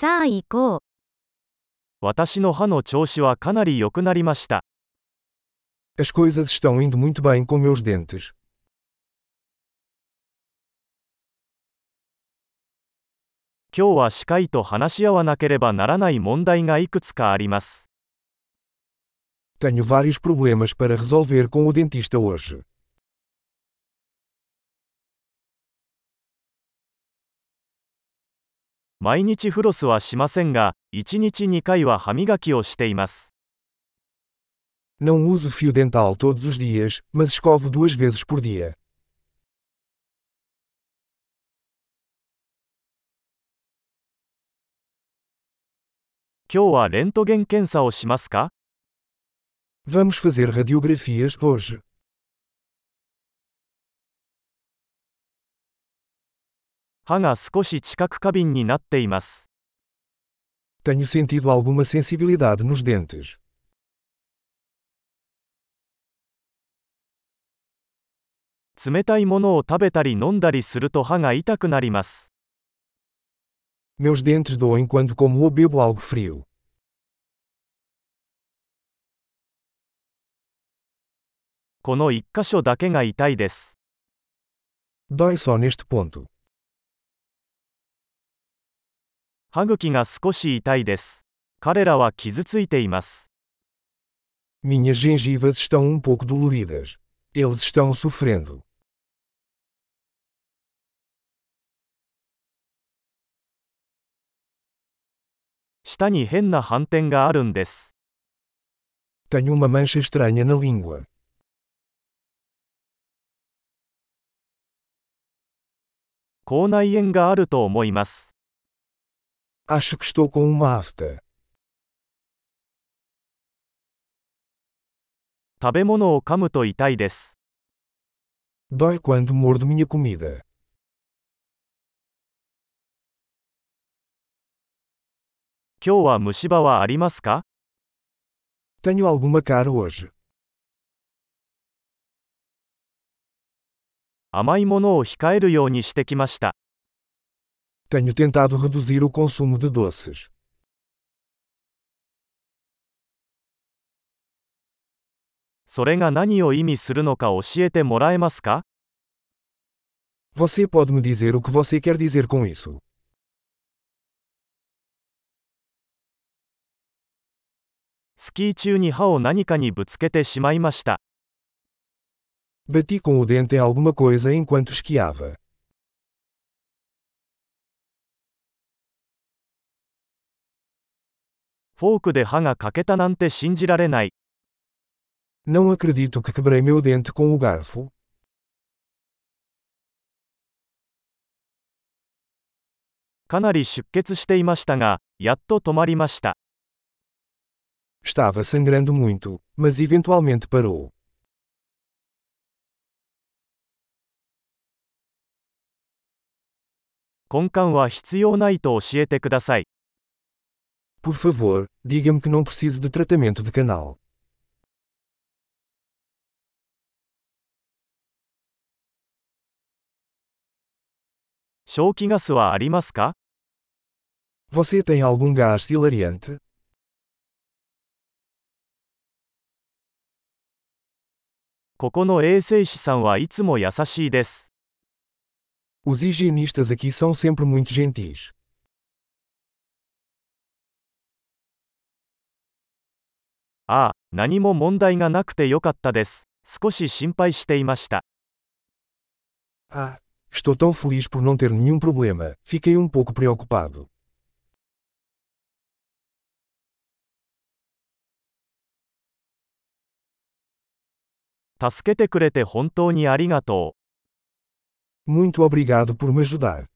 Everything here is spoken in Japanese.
さあ行こう。私の歯の調子はかなり良くなりました。As coisas estão indo muito bem com meus dentes. 今日は歯科医と話し合わなければならない問題がいくつかあります。Tenho vários problemas para resolver com o dentista hoje. 毎日フロスはしませんが、1日2回は歯磨きをしています。Não uso fio dental todos os dias, mas escovo duas vezes por dia. 今日はレントゲン検査をしますか Vamos fazer radiografias hoje. 歯が少し知覚過敏になっています。Tenho sentido alguma sensibilidade nos dentes. 冷たいものを食べたり飲んだりすると歯が痛くなります。Meus dentes doem quando como ou bebo algo frio. この一箇所だけが痛いです。Dói só neste ponto. 歯茎が少し痛いです。彼らは傷ついています。Minhas gengivas estão um pouco doloridas. Eles estão sofrendo. 舌に変な斑点があるんです。Tenho uma mancha estranha na língua. 口内炎があると思います。Acho que estou com uma afta. 食べ物を噛むと痛いです。Dói quando mordo minha comida. 今日は虫歯はありますか Tenho alguma cara hoje. 甘いものを控えるようにしてきました。Tenho tentado reduzir o consumo de doces. Você pode me dizer o que você quer dizer com isso? Bati com o dente em alguma coisa enquanto esquiava. フォークで歯が欠けたなんて信じられない。Não acredito que quebrei meu dente com o garfo. かなり出血していましたが、やっと止まりました。Estava sangrando muito, mas eventualmente parou. 根幹は必要ないと教えてください。Por favor, diga-me que não preciso de tratamento de canal. Você tem algum gás hilariante? Os higienistas aqui são sempre muito gentis. ああ、何も問題がなくてよかったです。少し心配していました。助けてくれて本当にありがとう。Muito.